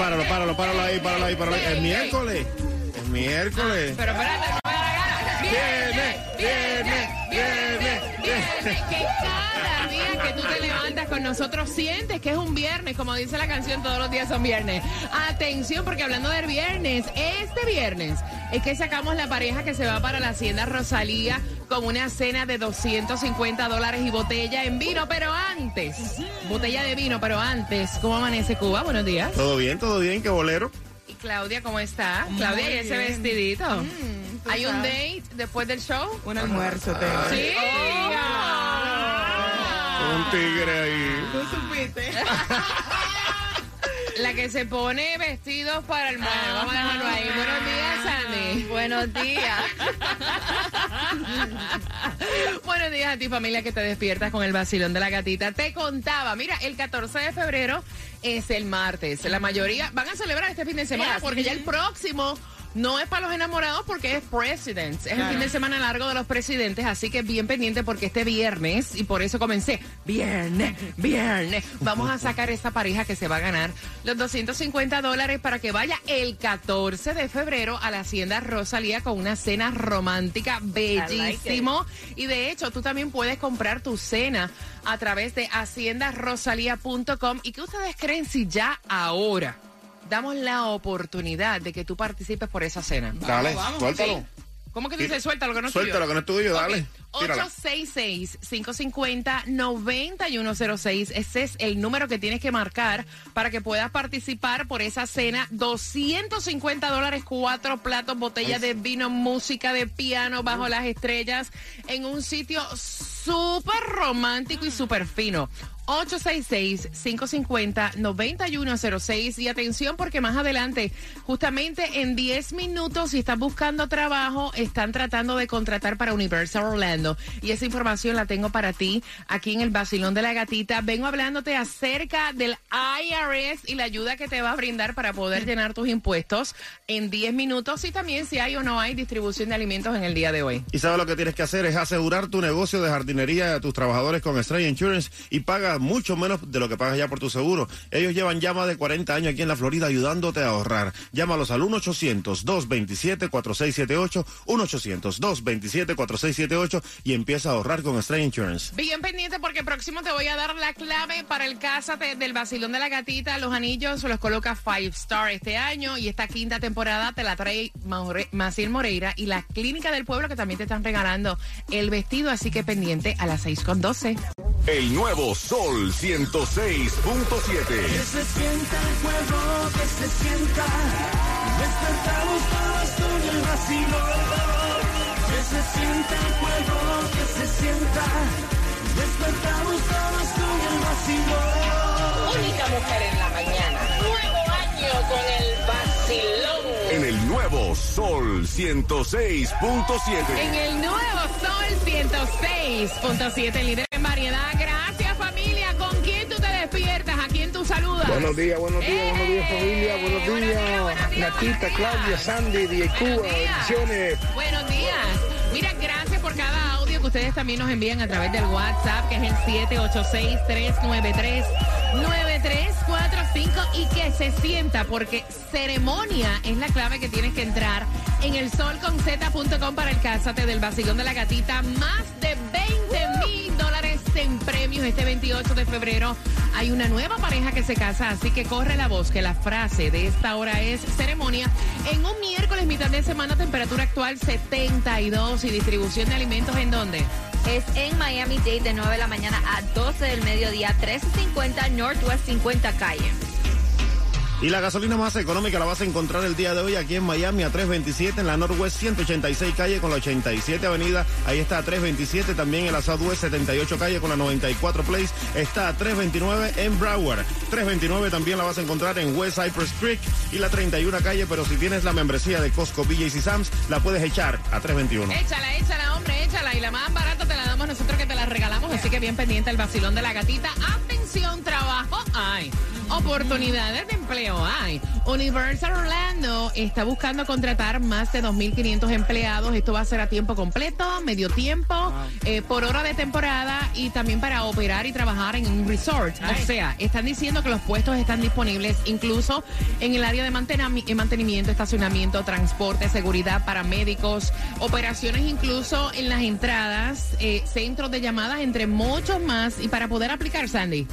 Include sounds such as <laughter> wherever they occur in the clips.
Páralo, páralo, páralo ahí, páralo ahí, páralo ahí. Es miércoles. Es miércoles. Pero espérate, no me da la gana. Viene, viene, viene, viene. Que cada día que tú te levantas con nosotros sientes que es un viernes, como dice la canción, todos los días son viernes. Atención, porque hablando del viernes, este viernes es que sacamos la pareja que se va para la hacienda Rosalía con una cena de 250 dólares y botella en vino, pero antes, botella de vino, pero antes, ¿cómo amanece Cuba? Buenos días. Todo bien, todo bien, qué bolero. Y Claudia, ¿cómo está? Claudia, ¿y ese vestidito? ¿Hay un date después del show? Un almuerzo tengo. Sí. Un tigre ahí. ¿Tú supiste? <laughs> La que se pone vestidos para el mar. Vamos a dejarlo ahí. Buenos días, Sandy. Buenos días. <laughs> Buenos días a ti, familia, que te despiertas con el vacilón de la gatita. Te contaba, mira, el 14 de febrero es el martes. La mayoría van a celebrar este fin de semana porque ya el próximo no es para los enamorados porque es Presidents. Es el fin de semana largo de los presidentes, así que bien pendiente porque este viernes, y por eso comencé, viernes, viernes, vamos a sacar esta pareja que se va a ganar los 250 dólares para que vaya el 14 de febrero a la Hacienda Rosalía con una cena romántica bellísimo. Y de hecho, tú también puedes comprar tu cena a través de haciendarosalía.com. ¿Y qué ustedes creen si ya ahora damos la oportunidad de que tú participes por esa cena? Dale, suéltalo. ¿Cómo que tú dices suéltalo que no es tuyo? Suéltalo, que no es tuyo, dale. Ok, Tírala. 866-550-9106. Ese es el número que tienes que marcar para que puedas participar por esa cena. 250 dólares, cuatro platos, botella de vino, música de piano bajo las estrellas en un sitio súper romántico y súper fino. 866-550-9106. Y atención porque más adelante, justamente en 10 minutos, si estás buscando trabajo, están tratando de contratar para Universal Orlando. Y esa información la tengo para ti aquí en el Basilón de la Gatita. Vengo hablándote acerca del IRS y la ayuda que te va a brindar para poder llenar tus impuestos en 10 minutos y también si hay o no hay distribución de alimentos en el día de hoy. Y sabes lo que tienes que hacer es asegurar tu negocio de jardinería a tus trabajadores con Stray Insurance y paga mucho menos de lo que pagas ya por tu seguro. Ellos llevan ya más de 40 años aquí en la Florida ayudándote a ahorrar. Llámalos al 1-800-227-4678, 1-800-227-4678 y empieza a ahorrar con Stray Insurance. Bien pendiente porque próximo te voy a dar la clave para el Cásate del Basilón de la Gatita. Los anillos los coloca Five Star este año y esta quinta temporada te la trae Maciel Moreira y la Clínica del Pueblo que también te están regalando el vestido, así que pendiente a las 6 con 12. El nuevo Sol 106.7. se sienta el fuego, que se sienta. Despertamos todos con el vacilón. Que se sienta el fuego, que se sienta. Despertamos todos con el vacilón. Única mujer en la mañana. Nuevo año con el vacilón. En el nuevo Sol 106.7. En el nuevo Sol 106.7, líder en variedad. Gracias, familia. ¿Con despiertas? ¿A quién tú saludas? Buenos días, buenos días, buenos días ¡Eh! familia, buenos Buenos días, días. buenos días, Natita, buenos Claudia, días. Sandy, Buenos Cuba, bendiciones. Buenos días. Mira, gracias por cada audio que ustedes también nos envían a través del WhatsApp, que es el 786-393-9345 y que se sienta, porque ceremonia es la clave que tienes que entrar en el solconz.com para el Cásate del Vacilón de la Gatita. Más de 20 mil dólares en premios este 28 de febrero. Hay una nueva pareja que se casa, así que corre la voz que la frase de esta hora es ceremonia. En un miércoles, mitad de semana, temperatura actual 72 y distribución de alimentos en dónde? Es en Miami Dade de 9 de la mañana a 12 del mediodía, 1350 Northwest 50 Calle. Y la gasolina más económica la vas a encontrar el día de hoy aquí en Miami a 327 en la Northwest 186 calle con la 87 avenida. Ahí está a 327 también en la Southwest 78 calle con la 94 Place. Está a 329 en Broward. 329 también la vas a encontrar en West Cypress Creek y la 31 calle. Pero si tienes la membresía de Costco, BJ's y Sam's, la puedes echar a 321. Échala, échala, hombre, échala. Y la más barata te la damos nosotros que te la regalamos. Así que bien pendiente el vacilón de la gatita. Atención, trabajo hay. Oportunidades de empleo hay. Universal Orlando está buscando contratar más de 2.500 empleados. Esto va a ser a tiempo completo, medio tiempo, eh, por hora de temporada y también para operar y trabajar en un resort. O sea, están diciendo que los puestos están disponibles incluso en el área de eh, mantenimiento, estacionamiento, transporte, seguridad, paramédicos, operaciones incluso en las entradas, eh, centros de llamadas, entre muchos más. Y para poder aplicar, Sandy.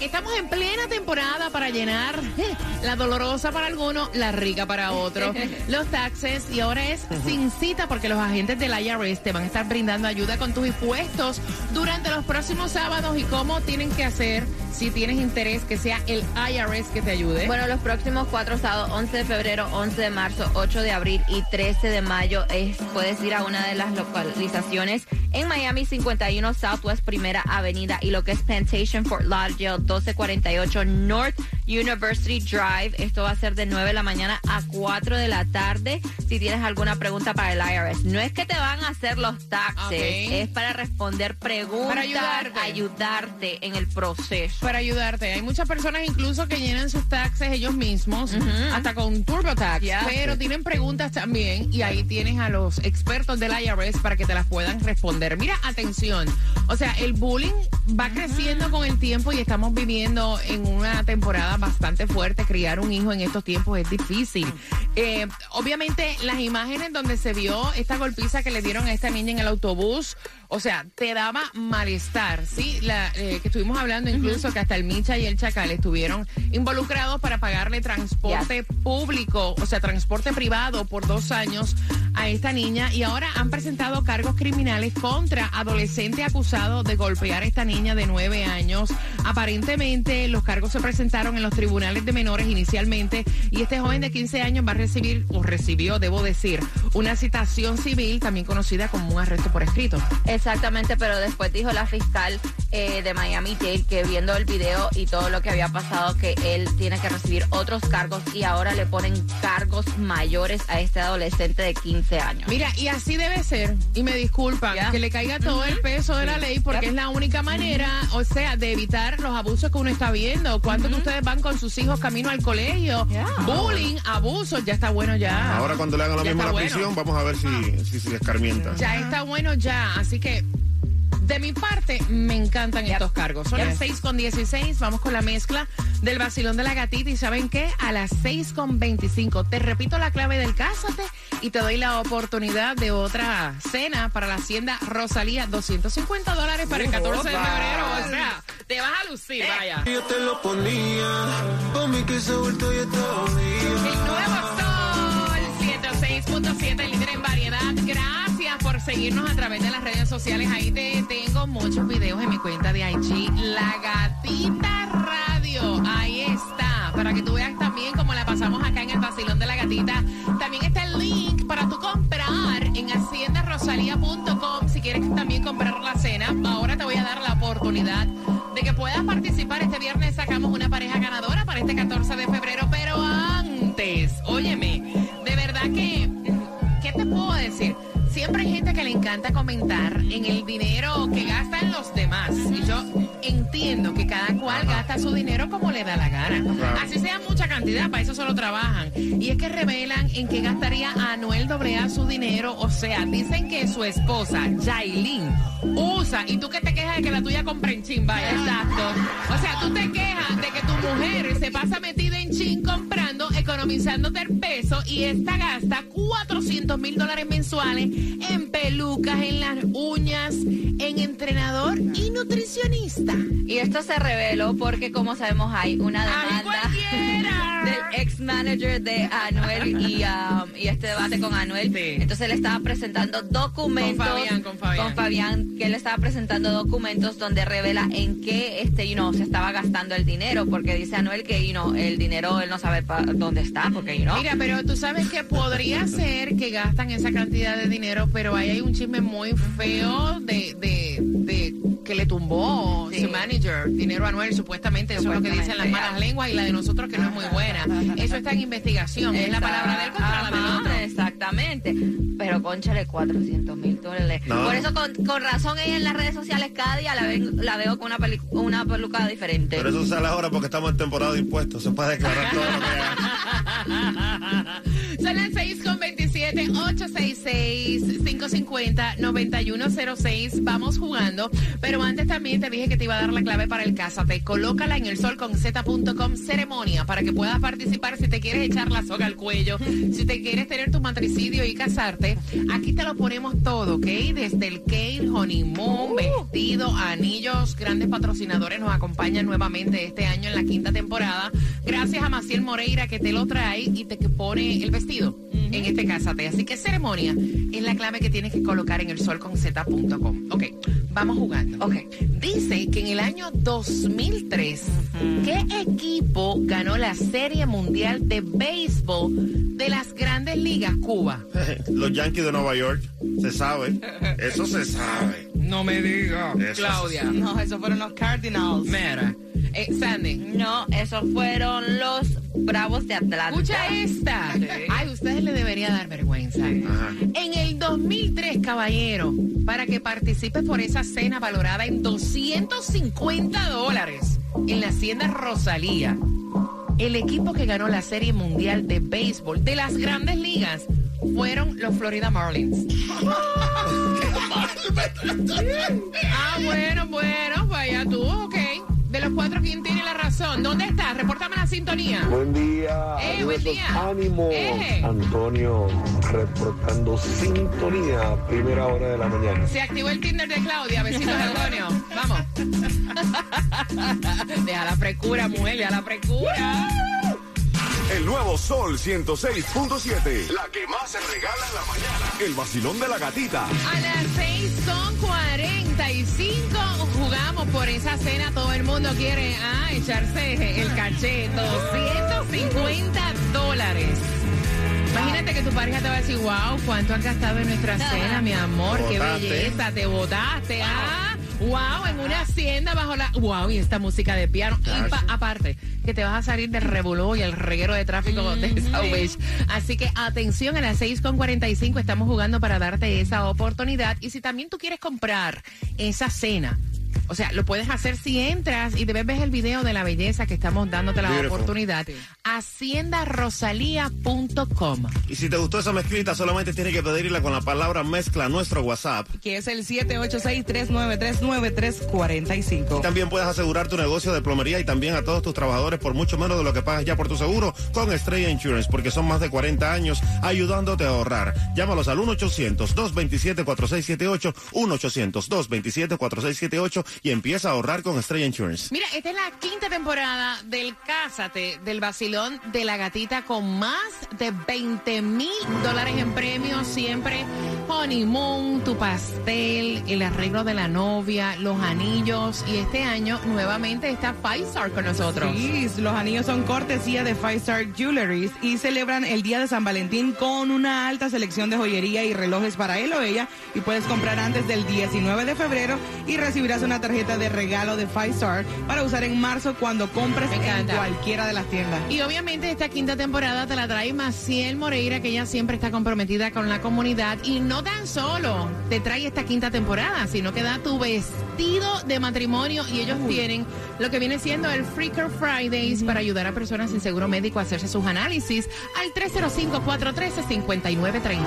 Estamos en plena temporada para llenar. <laughs> La dolorosa para algunos, la rica para otros, <laughs> los taxes y ahora es sin cita porque los agentes del IRS te van a estar brindando ayuda con tus impuestos durante los próximos sábados y cómo tienen que hacer si tienes interés que sea el IRS que te ayude. Bueno, los próximos cuatro sábados, 11 de febrero, 11 de marzo, 8 de abril y 13 de mayo, es, puedes ir a una de las localizaciones en Miami 51 Southwest Primera Avenida y lo que es Plantation Fort Lauderdale 1248 North University Drive. Esto va a ser de 9 de la mañana a 4 de la tarde. Si tienes alguna pregunta para el IRS, no es que te van a hacer los taxes, es para responder preguntas, Para ayudarte. ayudarte en el proceso. para ayudarte. Hay muchas personas incluso que llenan sus taxes ellos mismos, hasta con TurboTax, Yeah. pero tienen preguntas también y ahí tienes a los expertos del IRS para que te las puedan responder. Mira, atención, o sea, el bullying va creciendo con el tiempo y estamos viviendo en una temporada bastante fuerte. Criar un hijo en estos tiempos es difícil. Eh, obviamente, las imágenes donde se vio esta golpiza que le dieron a esta niña en el autobús, o sea, te daba malestar, ¿sí? La, eh, que estuvimos hablando incluso que hasta el Micha y el Chacal estuvieron involucrados para pagarle transporte público, o sea, transporte privado por dos años a esta niña y ahora han presentado cargos criminales contra adolescente acusado de golpear a esta niña de nueve años. Aparentemente, los cargos se presentaron en los tribunales de menores inicialmente y este joven de 15 años va a recibir, o recibió, debo decir, una citación civil, también conocida como un arresto por escrito. Exactamente, pero después dijo la fiscal eh, de Miami-Dade que viendo el video y todo lo que había pasado, que él tiene que recibir otros cargos y ahora le ponen cargos mayores a este adolescente de 15 años. Mira, y así debe ser, y me disculpan, Ya. que le caiga todo el peso de la ley porque Yep. es la única manera, o sea, de evitar los abusos que uno está viendo. ¿Cuántos de ustedes van con sus hijos camino al colegio? Yeah. Bullying, abusos, ya está bueno ya. Ahora cuando le hagan lo Ya mismo a está la bueno. prisión, vamos a ver si, si se escarmienta. Ya está bueno ya, así que de mi parte me encantan estos cargos. Son Yep. las 6 con 16, vamos con la mezcla del vacilón de la gatita y ¿saben qué? A las 6 con 25. Te repito la clave del cásate y te doy la oportunidad de otra cena para la hacienda Rosalía, 250 dólares para el 14 de febrero. O sea, te vas a lucir, vaya. Yo te lo ponía, pa' mí que se vuelto ya todavía. El nuevo Sol 106.7, líder en variedad. Gracias por seguirnos a través de las redes sociales. Ahí te tengo muchos videos en mi cuenta de IG. La Gatita Radio. Ahí está. Para que tú veas también cómo la pasamos acá en el vacilón de la gatita. También está el link para tú comprar en haciendarosalía.com si quieres también comprar la cena. Ahora te voy a dar la oportunidad de que puedas participar. Este viernes sacamos una encanta comentar en el dinero que cual gasta su dinero como le da la gana. Claro. Así sea mucha cantidad, para eso solo trabajan. Y es que revelan en qué gastaría Anuel AA su dinero. O sea, dicen que su esposa, Jailin, usa. Y tú que te quejas de que la tuya compra en chin, vaya. Exacto. O sea, tú te quejas de que tu mujer se pasa metida en chin comprando, economizándote el peso y esta gasta 400 mil dólares mensuales en pelucas, en las uñas, en entrenador y nutricionista. Y esto se reveló porque, como sabemos, hay una ¡Ay, demanda <laughs> del ex manager de Anuel y, um, y este debate con Anuel. Sí. Entonces le estaba presentando documentos. Con Fabián, con Fabián. con Fabián, que le estaba presentando documentos donde revela en qué este, you know, se estaba gastando el dinero. Porque dice Anuel que you know, el dinero él no sabe dónde está. Porque, you know, Mira, pero tú sabes que podría ser que gastan esa cantidad de dinero, pero ahí hay un chisme muy feo de que le tumbó Sí. su manager dinero a Anuel, supuestamente, eso es lo que dicen las Supuestamente, malas lenguas y la de nosotros que no es muy buena. Eso está en investigación, es la palabra de él contra la del. Exactamente. Pero conchale 400 mil dólares. No. Por eso, con, con razón, ella en las redes sociales cada día la, ven- la veo con una, peli- una peluca diferente. Pero eso sale ahora porque estamos en temporada de impuestos. Se puede declarar todo lo que. Son las 6 con 27, 866-550-9106. Vamos jugando. Pero antes también te dije que te iba a dar la clave para el Cásate. Colócala en el sol con z.com ceremonia para que puedas participar si te quieres echar la soga al cuello, si te quieres tener tu matricidio y casarte. Aquí te lo ponemos todo, ¿ok? Desde el cake, honeymoon, vestido, anillos, grandes patrocinadores nos acompañan nuevamente este año en la quinta temporada. Gracias a Maciel Moreira que te lo trae y te pone el vestido en este Cásate. Así que ceremonia es la clave que tienes que colocar en el sol con z.com. Ok, vamos jugando. Ok. Dice que en el año 2003, ¿qué equipo ganó la Serie Mundial de Béisbol de las grandes ligas Cuba? <laughs> Los Yankees de Nueva York. Se sabe. Eso se sabe. No me diga. Eso Claudia. No, esos fueron los Cardinals. Mira. Eh, Sandy. No, esos fueron los Bravos de Atlanta. Escucha esta. Sí. Ay, ustedes le debería dar vergüenza. Ajá. En el 2003, caballero, para que participes por esa cena valorada en 250 dólares en la Hacienda Rosalía, el equipo que ganó la Serie Mundial de Béisbol de las grandes ligas fueron los Florida Marlins. <laughs> ah, bueno, bueno, vaya tú, ok. De los cuatro, ¿quién tiene la razón? ¿Dónde estás? Repórtame la sintonía. Buen día, Eh, buen día. ánimos. Eh. Antonio reportando sintonía, primera hora de la mañana. Se activó el Tinder de Claudia. Besitos, Antonio. Vamos. <laughs> Deja la frescura, mujer, deja la frescura. El nuevo Sol 106.7. La que más se regala en la mañana. El vacilón de la gatita. A las 6 con 45 jugamos por esa cena. Todo el mundo quiere ah, echarse el caché. 250 dólares. Imagínate que tu pareja te va a decir, wow, ¿cuánto has gastado en nuestra cena, mi amor? Qué Botaste. belleza, te botaste. Ah, wow, en una hacienda bajo la... Wow, y esta música de piano. Y pa- aparte, que te vas a salir del revolú y el reguero de tráfico de South Beach. Así que atención, a las 6.45 estamos jugando para darte esa oportunidad. Y si también tú quieres comprar esa cena, o sea, lo puedes hacer si entras y debes ver el video de la belleza que estamos dándote la Beautiful. oportunidad. Haciendarosalía.com. Y si te gustó esa mezclita, solamente tienes que pedirla con la palabra mezcla a nuestro WhatsApp. Que es el 786-393-9345. También puedes asegurar tu negocio de plomería y también a todos tus trabajadores por mucho menos de lo que pagas ya por tu seguro con Estrella Insurance, porque son más de 40 años ayudándote a ahorrar. Llámalos al 1-800-227-4678, 1-800-227-4678 y empieza a ahorrar con Estrella Insurance. Mira, esta es la quinta temporada del Cásate, del vacilón de la gatita con más de 20 mil dólares en premios. Siempre honeymoon, tu pastel, el arreglo de la novia, los anillos. Y este año nuevamente está Five Star con nosotros. Sí, los anillos son cortesía de Five Star Jewelries y celebran el Día de San Valentín con una alta selección de joyería y relojes para él o ella. Y puedes comprar antes del 19 de febrero y recibirás una tarjeta de regalo de Five Star para usar en marzo cuando compres en cualquiera de las tiendas. Y obviamente esta quinta temporada te la trae Maciel Moreira, que ella siempre está comprometida con la comunidad. Y no tan solo te trae esta quinta temporada, sino que da tu vestido de matrimonio y ellos tienen lo que viene siendo el Freaker Fridays para ayudar a personas sin seguro médico a hacerse sus análisis al 305-413-5930.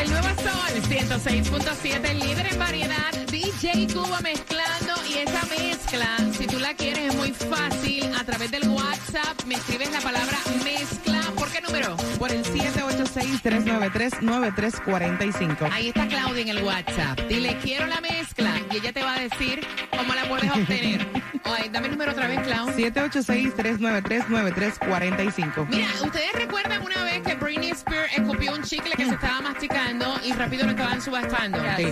El nuevo Sol 106.7, el líder en variedad, DJ Cuba mezclando y esa mezcla, si tú la quieres, es muy fácil. A través del WhatsApp me escribes la palabra mezcla. ¿Por qué número? Por el 786-393-9345. Ahí está Claudia en el WhatsApp. Dile, quiero la mezcla. Y ella te va a decir cómo la puedes obtener. <laughs> Ay, dame el número otra vez, Claudia. 786-393-9345. Mira, ¿ustedes recuerdan una vez que Britney Spears escupió un chicle que se estaba masticando y rápido lo estaban subastando? Sí.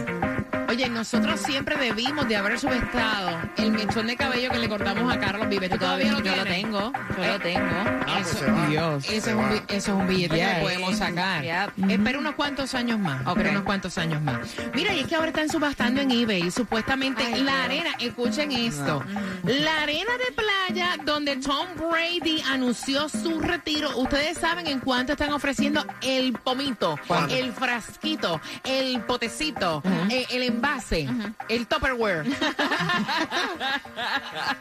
Oye, nosotros siempre debimos de haber subestado el mechón de cabello que le cortamos a Carlos Vives. ¿Tú todavía lo Yo lo tengo, yo lo tengo. Ah, pues Eso- se va. Dios. Eso es, Se un, va. eso es un billete que Yes. le podemos sacar. Espera unos cuantos años más. Espera unos cuantos años más. Mira, y es que ahora están subastando en eBay. Supuestamente Ay, la Dios. arena, escuchen esto. La arena de playa donde Tom Brady anunció su retiro. Ustedes saben en cuánto están ofreciendo el pomito, ¿Cuánto? el frasquito, el potecito, eh, el envase, el Tupperware.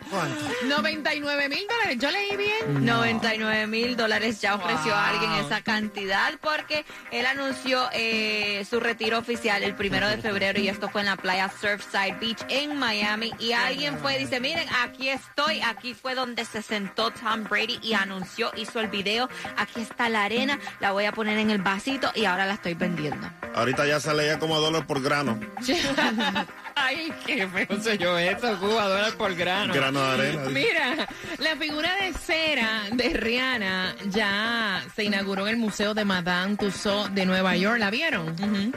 ¿Cuánto? 99 mil dólares. Yo leí bien. 99 mil dólares ya ofreció Wow. a alguien esa cantidad porque él anunció eh, su retiro oficial el primero de febrero y esto fue en la playa Surfside Beach en Miami y alguien fue y dice miren aquí estoy aquí fue donde se sentó Tom Brady y anunció hizo el video aquí está la arena la voy a poner en el vasito y ahora la estoy vendiendo Ahorita ya sale ya como dólar por grano. <laughs> Ay, qué feo soy yo eso, jugadora por grano. Grano de arena. Mira, la figura de cera de Rihanna ya se inauguró en el Museo de Madame Tussauds de Nueva York. ¿La vieron?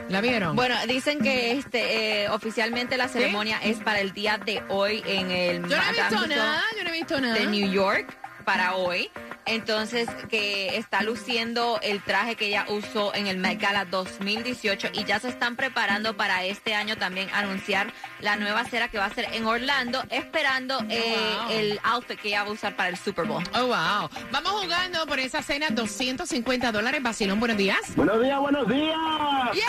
¿La vieron? bueno dicen que este eh, oficialmente la ceremonia es para el día de hoy en el yo no he visto Tussauds. nada, yo no he visto nada. de New York para hoy. Entonces, que está luciendo el traje que ella usó en el Met Gala 2018 y ya se están preparando para este año también anunciar la nueva cera que va a ser en Orlando, esperando eh, wow. el outfit que ella va a usar para el Super Bowl. Oh, wow. Vamos jugando por esa cena 250 dólares. Basilón, buenos días. Buenos días, buenos días. ¡Yes!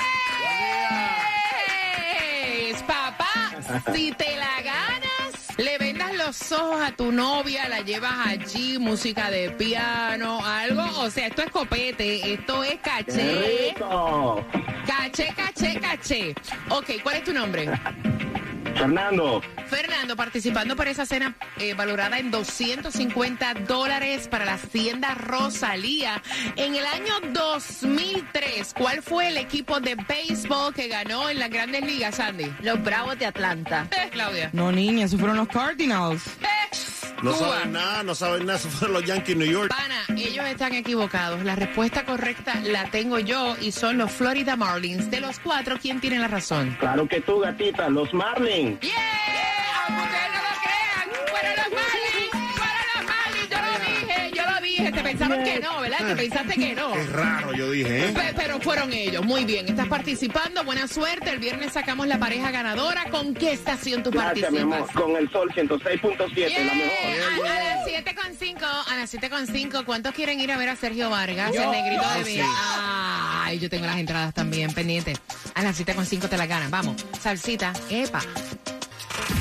Papá, si te la ganas, le vendas los ojos a tu novia, la llevas allí, música de piano, algo. O sea, esto es copete, esto es ¡Qué caché. rico! Caché, caché, caché. Ok, ¿cuál es tu nombre? Fernando, Fernando, participando por esa cena eh, valorada en 250 dólares para la hacienda Rosalía. En el año 2003, ¿cuál fue el equipo de béisbol que ganó en las grandes ligas, Sandy? Los Bravos de Atlanta. Eh, <laughs> Claudia. No, niña, esos fueron los Cardinals. Eh, <laughs> No Cuba. saben nada, no saben nada. <laughs> Esos fueron los Yankees New York. Pana, ellos están equivocados. La respuesta correcta la tengo yo y son los Florida Marlins. De los cuatro, ¿quién tiene la razón? claro que tú, gatita, los Marlins. ¡Yeah! Pensaron que no, ¿verdad? Te pensaste que no. Es raro, yo dije, ¿eh? Pe- Pero fueron ellos. Muy bien. Estás participando. Buena suerte. El viernes sacamos la pareja ganadora. ¿Con qué estación tú Gracias, mi amor. participas? Con el sol 106.7, Yeah. la mejor. A, a las 7.5, a las 7.5, ¿cuántos quieren ir a ver a Sergio Vargas, el negrito de Yo mi? sí. Ay, yo tengo las entradas también pendientes. A las 7.5 te las ganas. Vamos, salsita, epa.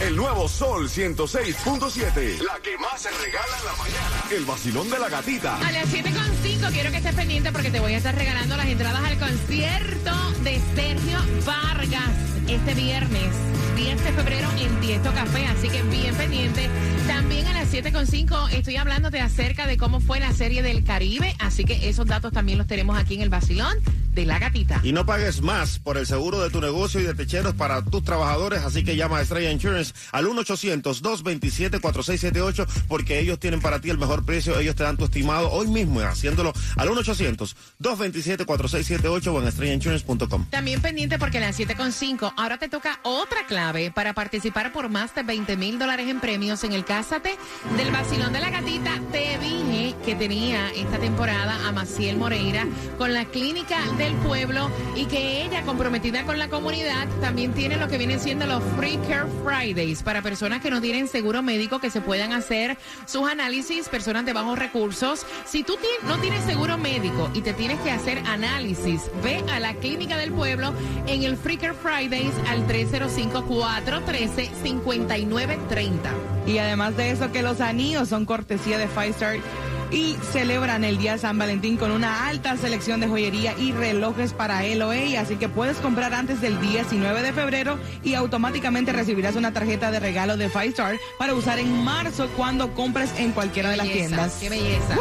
El nuevo Sol 106.7. La que más se regala en la mañana. El vacilón de la gatita. A las 7.5 quiero que estés pendiente porque te voy a estar regalando las entradas al concierto de Sergio Vargas este viernes, 10 de febrero en Tiesto Café, así que bien pendiente. También a las 7.5 estoy hablándote acerca de cómo fue la serie del Caribe, así que esos datos también los tenemos aquí en el vacilón de la gatita. Y no pagues más por el seguro de tu negocio y de techeros para tus trabajadores, así que llama a Estrella Insurance al 1-800-227-4678 porque ellos tienen para ti el mejor precio, ellos te dan tu estimado hoy mismo haciéndolo al 1-800-227-4678 o en estrellainsurance.com. También pendiente porque a las 7.5 ahora te toca otra clave para participar por más de 20 mil dólares en premios en el Cásate del Basilón de la Gatita. Te dije que tenía esta temporada a Maciel Moreira con la Clínica del Pueblo y que ella, comprometida con la comunidad, también tiene lo que vienen siendo los Free Care Fridays para personas que no tienen seguro médico que se puedan hacer sus análisis, personas de bajos recursos. Si tú no tienes seguro médico y te tienes que hacer análisis, ve a la Clínica del Pueblo en el Free Care Fridays al 305-413-5930. Y además de eso, que los anillos son cortesía de Five Star y celebran el día de San Valentín con una alta selección de joyería y relojes para él o ella. Así que puedes comprar antes del 19 de febrero y automáticamente recibirás una tarjeta de regalo de Five Star para usar en marzo cuando compres en cualquiera de las Belleza, tiendas. Qué belleza.